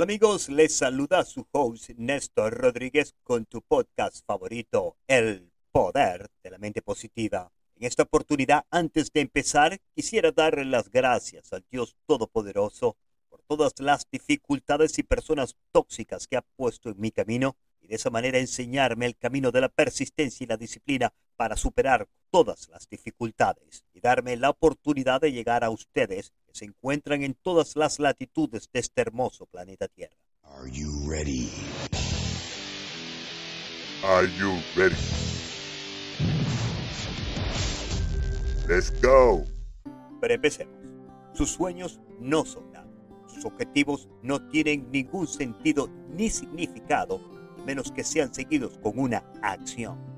Hola amigos, les saluda su host Néstor Rodríguez con tu podcast favorito, El Poder de la Mente Positiva. En esta oportunidad, antes de empezar, quisiera darle las gracias al Dios Todopoderoso por todas las dificultades y personas tóxicas que ha puesto en mi camino y de esa manera enseñarme el camino de la persistencia y la disciplina para superar todas las dificultades y darme la oportunidad de llegar a ustedes que se encuentran en todas las latitudes de este hermoso planeta Tierra. Are you ready? Are you ready? Let's go. Pero empecemos. Sus sueños no son nada. Sus objetivos no tienen ningún sentido ni significado, a menos que sean seguidos con una acción.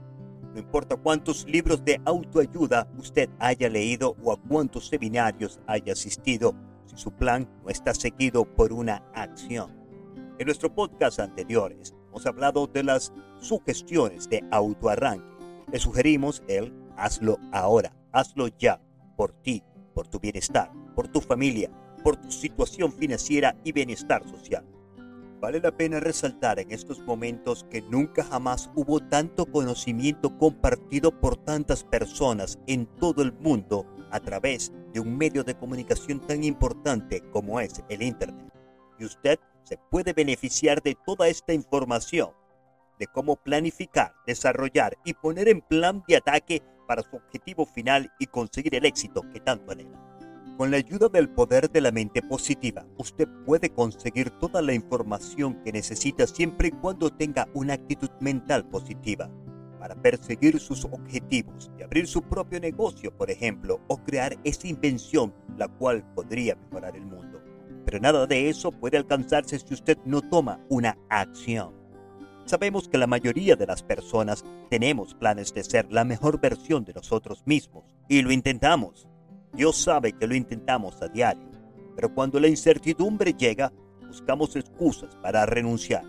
No importa cuántos libros de autoayuda usted haya leído o a cuántos seminarios haya asistido, si su plan no está seguido por una acción. En nuestro podcast anteriores hemos hablado de las sugestiones de autoarranque. Le sugerimos el hazlo ahora, hazlo ya, por ti, por tu bienestar, por tu familia, por tu situación financiera y bienestar social. Vale la pena resaltar en estos momentos que nunca jamás hubo tanto conocimiento compartido por tantas personas en todo el mundo a través de un medio de comunicación tan importante como es el Internet. Y usted se puede beneficiar de toda esta información, de cómo planificar, desarrollar y poner en plan de ataque para su objetivo final y conseguir el éxito que tanto anhela. Con la ayuda del poder de la mente positiva, usted puede conseguir toda la información que necesita siempre y cuando tenga una actitud mental positiva para perseguir sus objetivos y abrir su propio negocio, por ejemplo, o crear esa invención la cual podría mejorar el mundo. Pero nada de eso puede alcanzarse si usted no toma una acción. Sabemos que la mayoría de las personas tenemos planes de ser la mejor versión de nosotros mismos y lo intentamos. Dios sabe que lo intentamos a diario, pero cuando la incertidumbre llega, buscamos excusas para renunciar.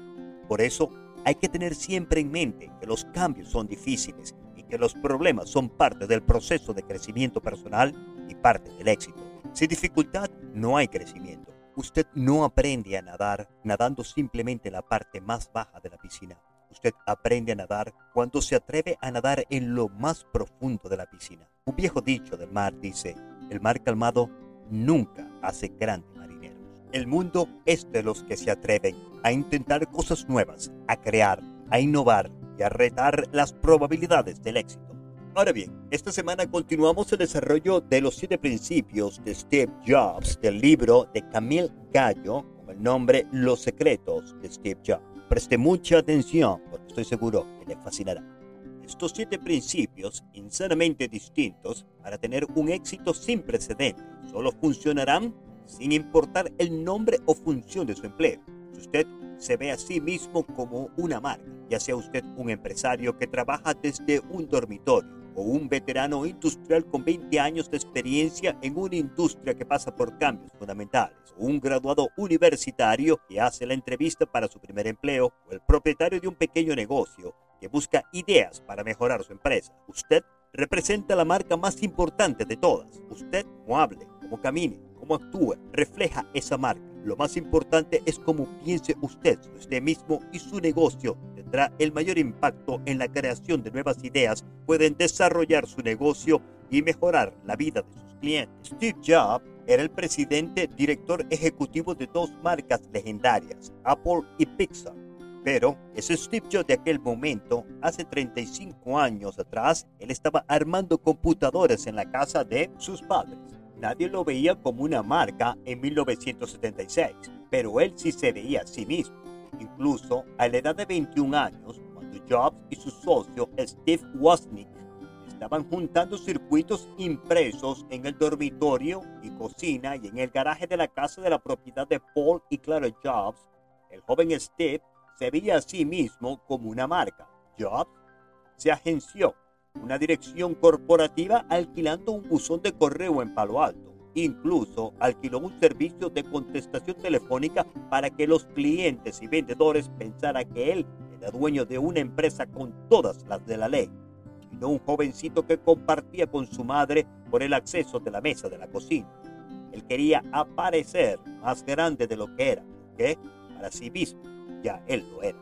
Por eso, hay que tener siempre en mente que los cambios son difíciles y que los problemas son parte del proceso de crecimiento personal y parte del éxito. Sin dificultad no hay crecimiento. Usted no aprende a nadar nadando simplemente en la parte más baja de la piscina. Usted aprende a nadar cuando se atreve a nadar en lo más profundo de la piscina. Un viejo dicho del mar dice, el mar calmado nunca hace grandes marineros. El mundo es de los que se atreven a intentar cosas nuevas, a crear, a innovar y a retar las probabilidades del éxito. Ahora bien, esta semana continuamos el desarrollo de los siete principios de Steve Jobs del libro de Camille Gallo con el nombre Los secretos de Steve Jobs. Preste mucha atención porque estoy seguro que le fascinará. Estos siete principios, insanamente distintos, para tener un éxito sin precedentes, solo funcionarán sin importar el nombre o función de su empleo. Si usted se ve a sí mismo como una marca, ya sea usted un empresario que trabaja desde un dormitorio, o un veterano industrial con 20 años de experiencia en una industria que pasa por cambios fundamentales, o un graduado universitario que hace la entrevista para su primer empleo, o el propietario de un pequeño negocio que busca ideas para mejorar su empresa. Usted representa la marca más importante de todas. Usted, como hable, como camine, como actúe, refleja esa marca. Lo más importante es cómo piense usted, usted mismo y su negocio tendrá el mayor impacto en la creación de nuevas ideas, pueden desarrollar su negocio y mejorar la vida de sus clientes. Steve Jobs era el presidente director ejecutivo de dos marcas legendarias, Apple y Pixar. Pero ese Steve Jobs de aquel momento, hace 35 años atrás, él estaba armando computadores en la casa de sus padres. Nadie lo veía como una marca en 1976, pero él sí se veía a sí mismo. Incluso a la edad de 21 años, cuando Jobs y su socio Steve Wozniak estaban juntando circuitos impresos en el dormitorio y cocina y en el garaje de la casa de la propiedad de Paul y Clara Jobs, el joven Steve se veía a sí mismo como una marca. Jobs se agenció una dirección corporativa alquilando un buzón de correo en Palo Alto. Incluso alquiló un servicio de contestación telefónica para que los clientes y vendedores pensaran que él era dueño de una empresa con todas las de la ley, y no un jovencito que compartía con su madre por el acceso de la mesa de la cocina. Él quería aparecer más grande de lo que era, ¿ok? para sí mismo, ya él lo era.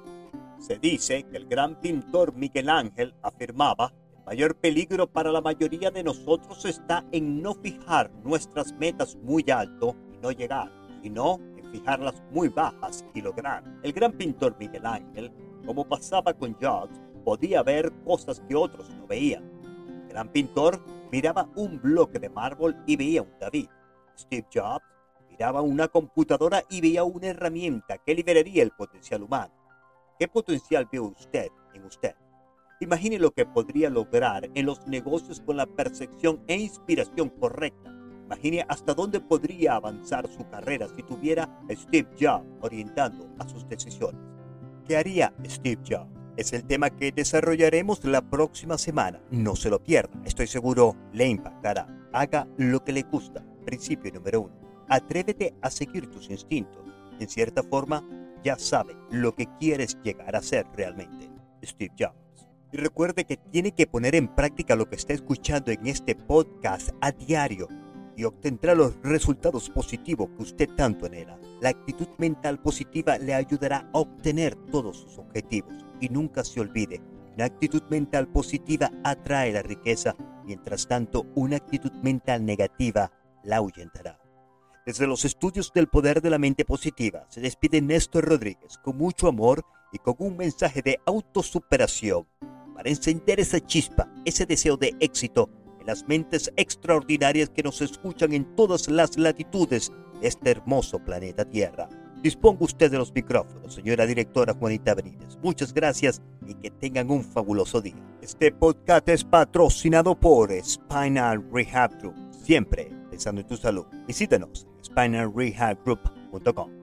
Se dice que el gran pintor Miguel Ángel afirmaba, el mayor peligro para la mayoría de nosotros está en no fijar nuestras metas muy alto y no llegar, sino en fijarlas muy bajas y lograr. El gran pintor Miguel Ángel, como pasaba con Jobs, podía ver cosas que otros no veían. El gran pintor miraba un bloque de mármol y veía un David. Steve Jobs miraba una computadora y veía una herramienta que liberaría el potencial humano. ¿Qué potencial ve usted en usted? Imagine lo que podría lograr en los negocios con la percepción e inspiración correcta. Imagine hasta dónde podría avanzar su carrera si tuviera a Steve Jobs orientando a sus decisiones. ¿Qué haría Steve Jobs? Es el tema que desarrollaremos la próxima semana. No se lo pierda. Estoy seguro le impactará. Haga lo que le gusta. Principio número uno. Atrévete a seguir tus instintos. En cierta forma, ya sabe lo que quieres llegar a ser realmente. Steve Jobs. Y recuerde que tiene que poner en práctica lo que está escuchando en este podcast a diario y obtendrá los resultados positivos que usted tanto anhela. La actitud mental positiva le ayudará a obtener todos sus objetivos y nunca se olvide, una actitud mental positiva atrae la riqueza, mientras tanto una actitud mental negativa la ahuyentará. Desde los estudios del poder de la mente positiva, se despide Néstor Rodríguez con mucho amor y con un mensaje de autosuperación para encender esa chispa, ese deseo de éxito en las mentes extraordinarias que nos escuchan en todas las latitudes de este hermoso planeta Tierra. Disponga usted de los micrófonos, señora directora Juanita Benítez. Muchas gracias y que tengan un fabuloso día. Este podcast es patrocinado por Spinal Rehab Group. Siempre pensando en tu salud. Visítanos spinalrehabgroup.com.